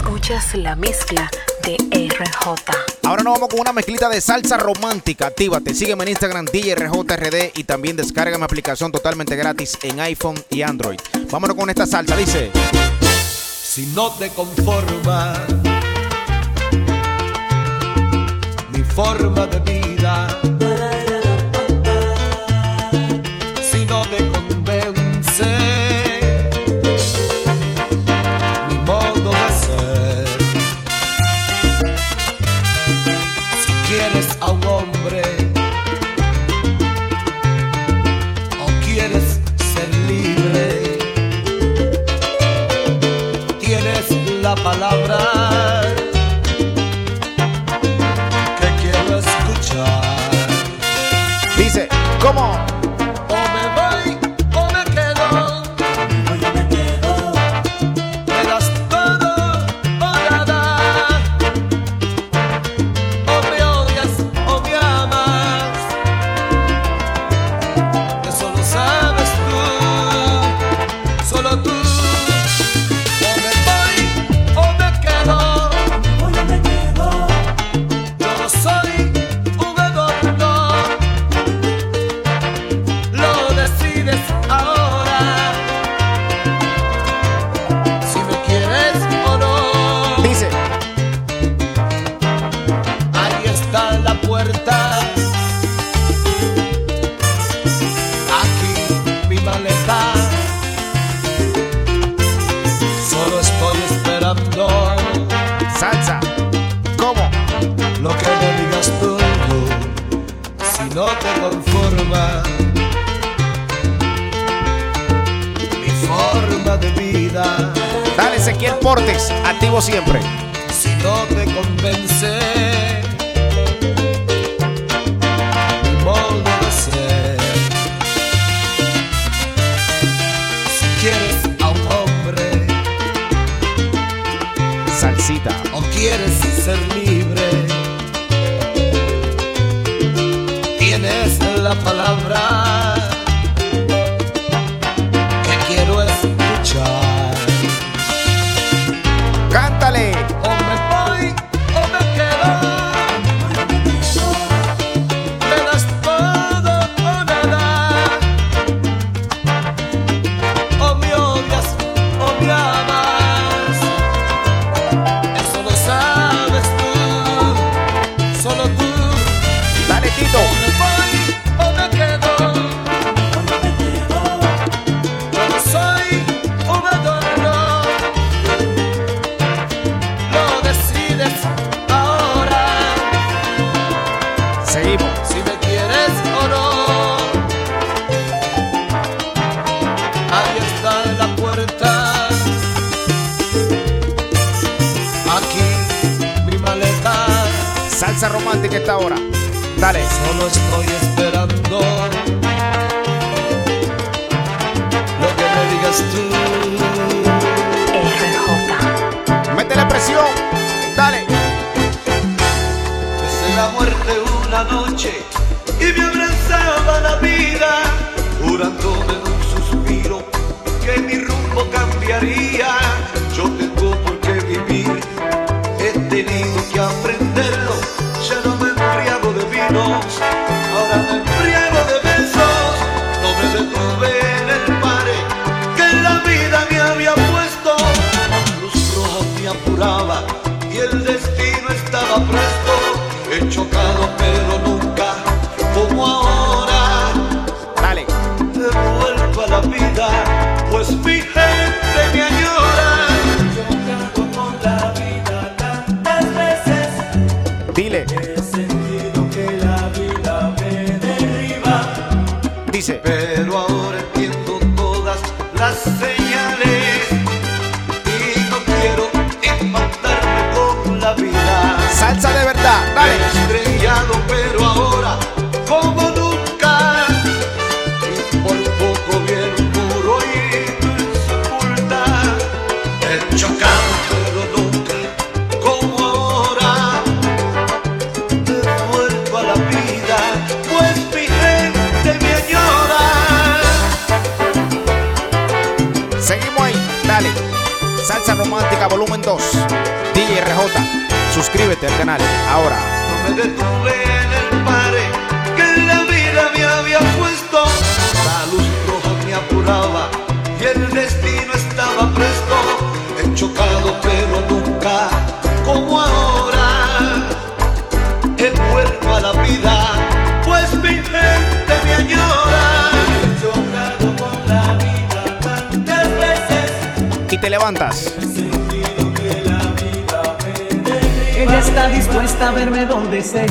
Escuchas la mezcla de RJ. Ahora nos vamos con una mezclita de salsa romántica. Actívate, sígueme en Instagram DJRJRD y también descarga mi aplicación totalmente gratis en iPhone y Android. Vámonos con esta salsa, dice. Si no te conformas, mi forma de vida Come on. ¿Cómo? Lo que me digas todo, si no te conformas, mi forma de vida. Dale, Ezequiel Portes, activo siempre. Si no te convences. quieres ser libre, tienes la palabra. Salsa romántica esta hora. Dale. Solo estoy esperando lo que me digas tú. RJ. Métele presión. Dale. Desde la muerte una noche y me abrazaba la vida, jurándome en un suspiro que mi rumbo cambiaría. dice. Pero ahora entiendo todas las señales y no quiero empatarme con la vida. Salsa de verdad, dale. romántica volumen 2. DJ RJ, suscríbete al canal ahora. No me detuve en el pare que la vida me había puesto. La luz roja me apuraba y el destino estaba presto. He chocado pero nunca como ahora. He vuelto a la vida, pues mi gente me añora. He chocado con la vida tantas veces. Y te levantas. Está dispuesta a verme donde sea,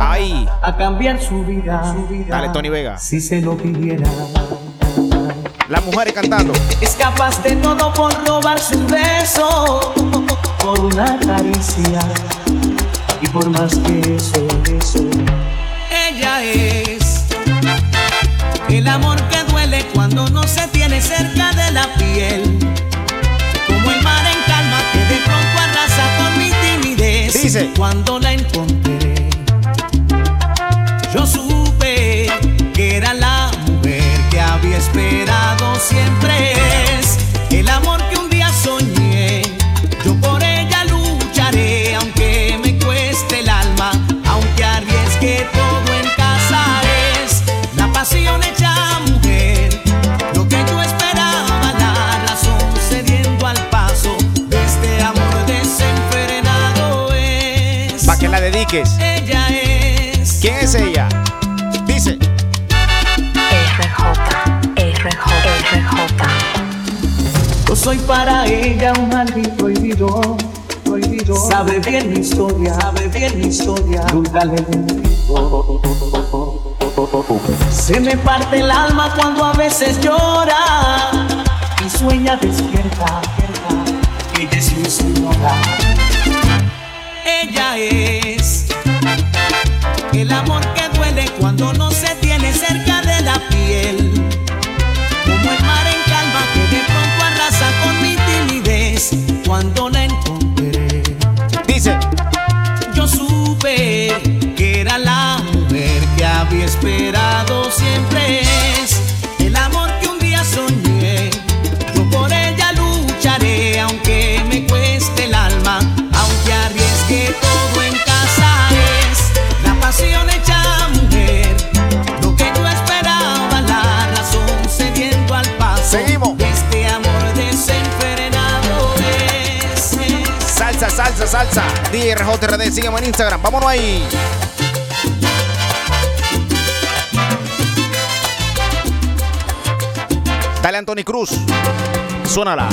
Ahí. a cambiar su vida. Dale, Tony Vega. Si se lo pidiera. Las mujeres cantando. Es capaz de todo por robarse un beso, por una caricia y por más que eso, eso. Ella es el amor que duele cuando no se tiene cerca de la piel. Dice. Cuando la encontré, Ella es. ¿Quién es ella? Dice. RJ, RJ, RJ. Yo soy para ella un maldito prohibido, prohibido. Sabe bien mi historia, sabe bien mi historia. Nunca le. Se me parte el alma cuando a veces llora y sueña despierta, despierta, ella es mi señora. Ella es el amor que duele cuando no se salsa. DRJRD, sígueme en Instagram. Vámonos ahí. Dale, Anthony Cruz. Suénala.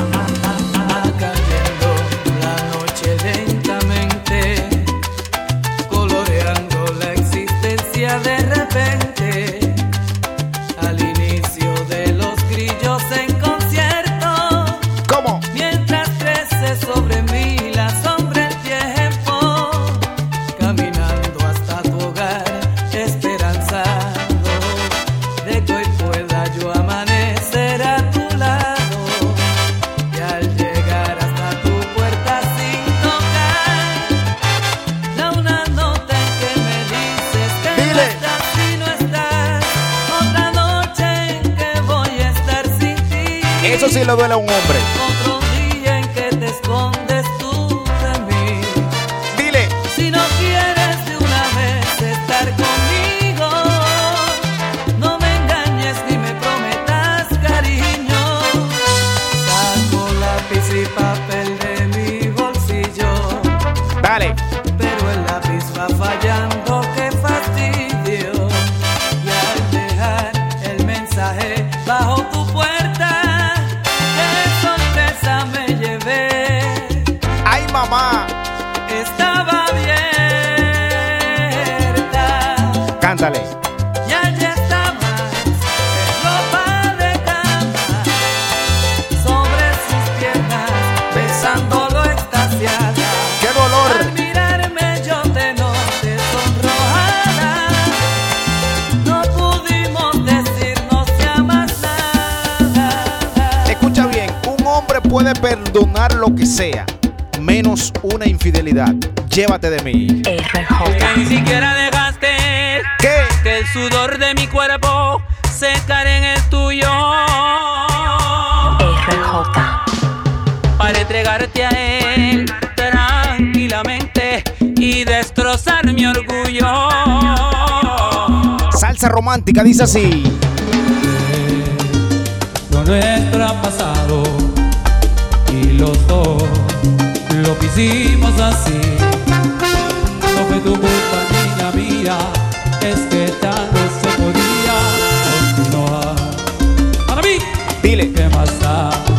Llévate de mí. Que ni siquiera dejaste ¿Qué? que el sudor de mi cuerpo secar en el tuyo. RJ. Para entregarte a él tranquilamente y destrozar mi orgullo. Salsa romántica dice así. Lo nuestro ha pasado y los dos lo quisimos así. No fue tu culpa, niña mía, es que tal vez se podía continuar. Para mí, dile, ¿qué más da?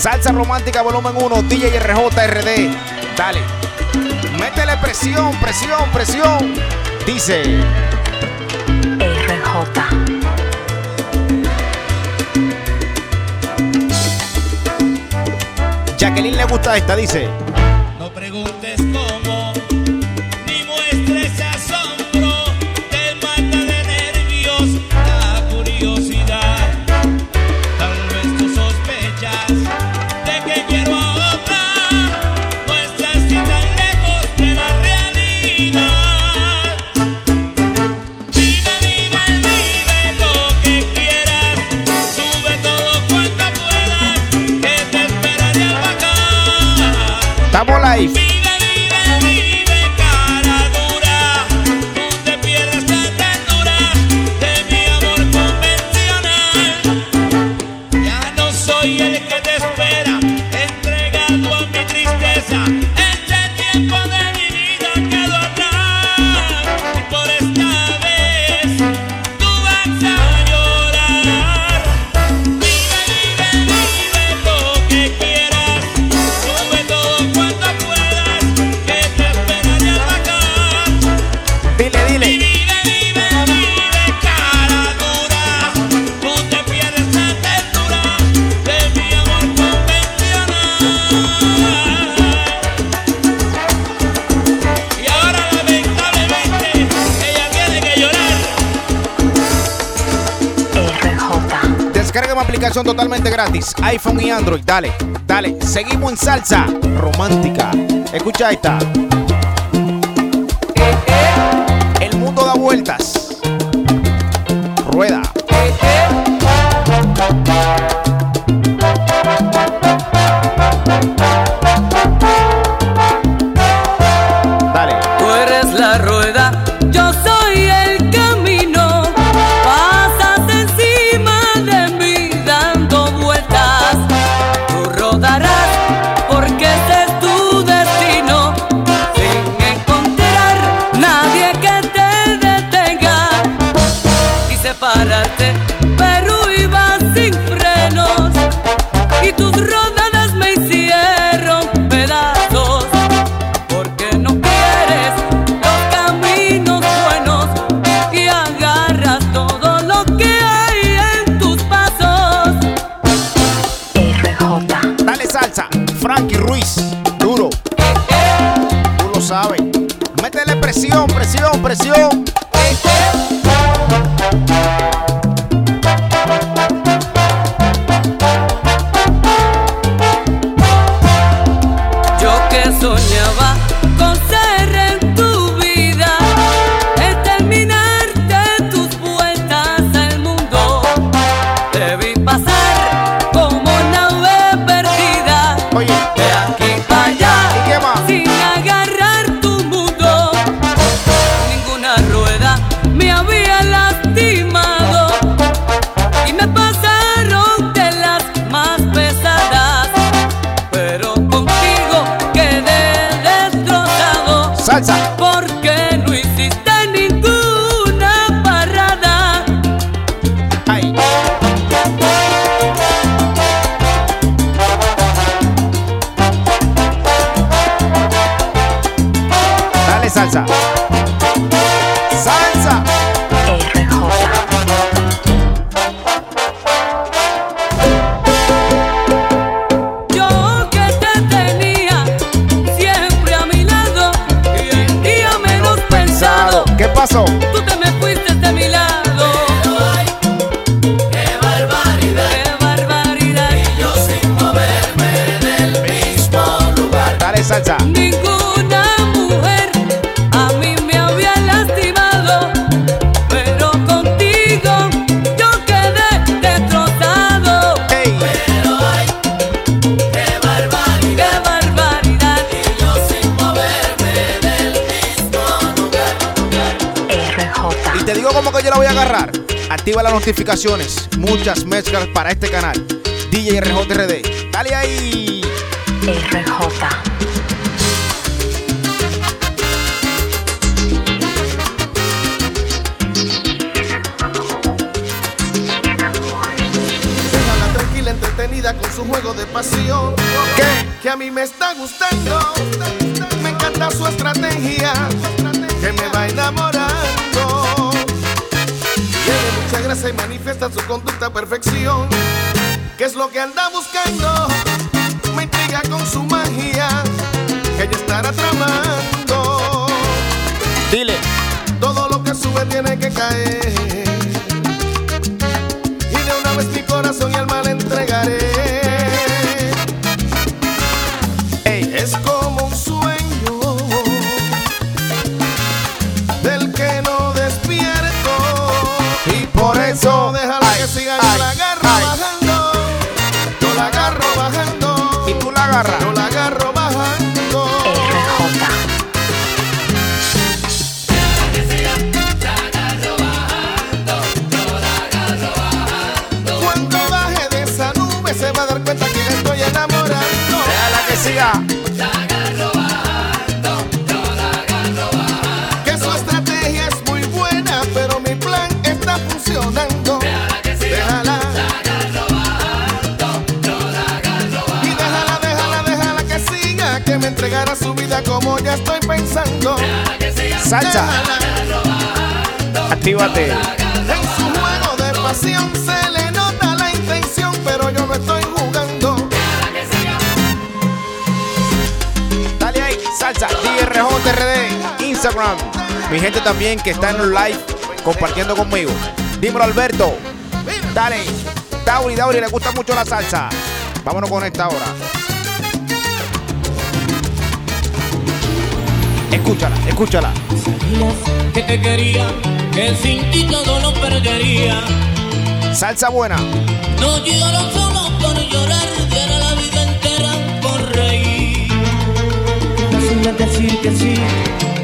Salsa Romántica Volumen 1, DJ RJRD. Dale. Métele presión, presión, presión. Dice. RJ. Jacqueline le gusta esta, dice. Descarga una aplicación totalmente gratis, iPhone y Android. Dale, dale. Seguimos en salsa romántica. Escucha esta. El mundo da vueltas. ¿Qué pasó? Activa las notificaciones. Muchas mezclas para este canal. DJ RJRD. Dale ahí. RJ. Déjala tranquila, entretenida con su juego de pasión. ¿Qué? Que a mí me está gustando. Me encanta su estrategia. Que me va enamorando. Y manifiesta su conducta a perfección. ¿Qué es lo que anda buscando? Me intriga con su magia. Que ella estará tramando. Dile. Todo lo que sube tiene que caer. Y de una vez mi corazón y alma le entregaré. La agarras. Salsa. Actívate. En su juego de pasión se le nota la intención, pero yo no estoy jugando. Dale ahí. Salsa. DJ RJRD. Instagram. Mi gente también que está en los live compartiendo conmigo. Dímelo, Alberto. Dale. Tauri, Tauri, le gusta mucho la salsa. Vámonos con esta ahora. Escúchala, escúchala. que te quería, que sin ti todo lo perdería. Salsa buena. No lloro solo por llorar, diera la vida entera por reír. Fácil decir que sí,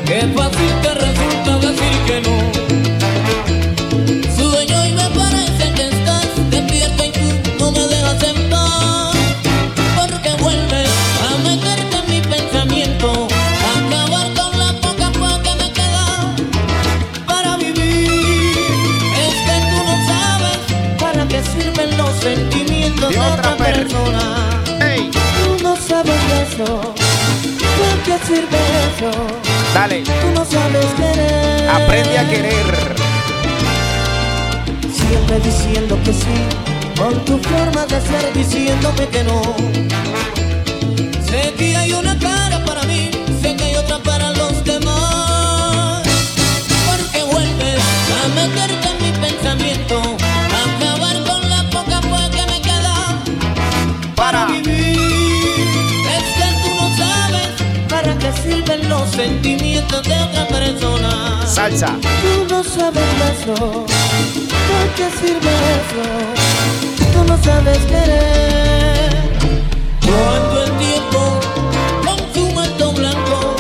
qué fácil te resulta decir que no. Los sentimientos De otra otra per- persona. Tú no sabes eso. ¿Para qué sirve eso? dale. Tú no sabes querer. Aprende a querer. Siempre diciendo que sí, con tu forma de ser diciéndome que no. Sé que hay una cara para mí, sé que hay otra para los demás. meterte en mi pensamiento, sirven los sentimientos de otra persona. Salsa. Tú no sabes eso, ¿para qué sirve eso? Tú no sabes querer. Cuando el tiempo con su manto blanco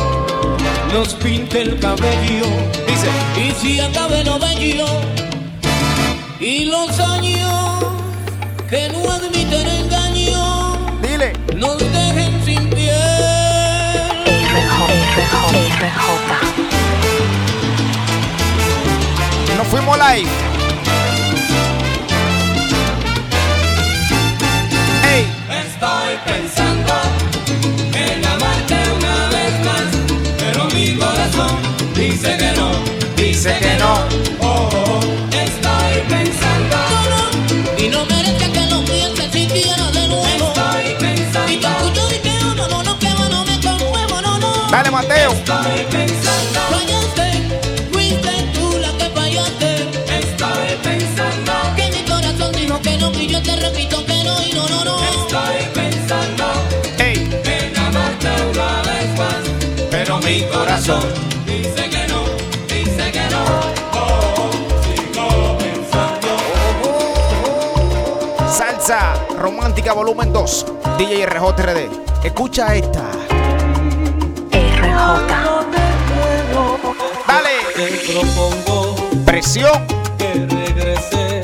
nos pinta el cabello Dice. y si acabe lo bello y los años RJ, RJ. Nos fuimos live. Ey. Estoy pensando en amarte una vez más, pero mi corazón dice que no, dice que no. Oh, oh, estoy pensando, Y no merezca Dale, Mateo. estoy pensando, tú la que fallaste. estoy pensando, Que mi corazón dijo que no, y yo te repito que no, y no, no, no. estoy pensando Ey. en amarte una vez más, pero mi corazón dice que no, dice que no. Oh, oh, sigo pensando. Salsa Romántica Volumen 2. DJ RJ RD. Escucha esta. Propongo Presión. que regreses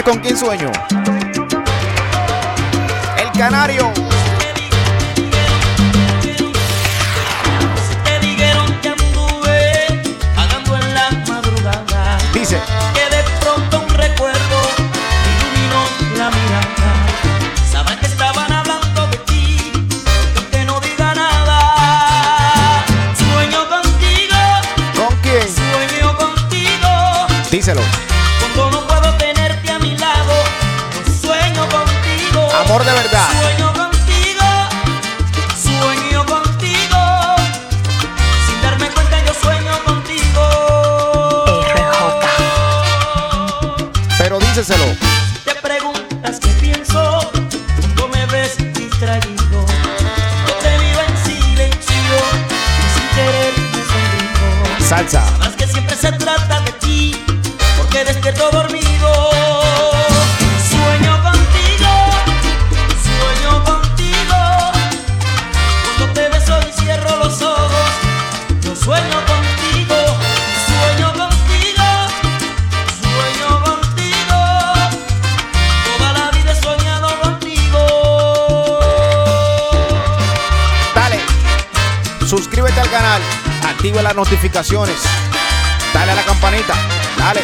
¿Sabes con quién sueño? El canario. De verdad. Sueño contigo, sueño contigo. Sin darme cuenta yo sueño contigo. RJ. Pero díselo. Te preguntas qué pienso cuando me ves distraído. Yo te vivo en silencio y sin querer me sonrijo. Salsa. Suscríbete al canal, activa las notificaciones, dale a la campanita, dale,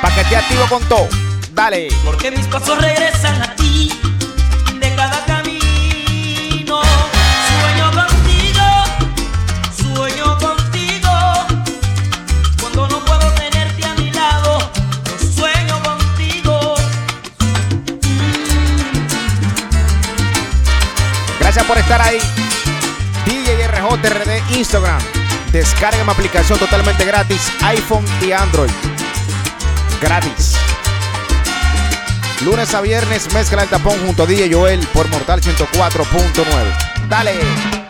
para que te activo con todo. Dale. Porque mis pasos regresan a ti de cada camino. Sueño contigo, sueño contigo. Cuando no puedo tenerte a mi lado, yo sueño contigo. Gracias por estar ahí. RJRD Instagram. Descarga mi aplicación totalmente gratis, iPhone y Android. Gratis. Lunes a viernes, mezcla el tapón junto a DJ Joel por Mortal 104.9. Dale.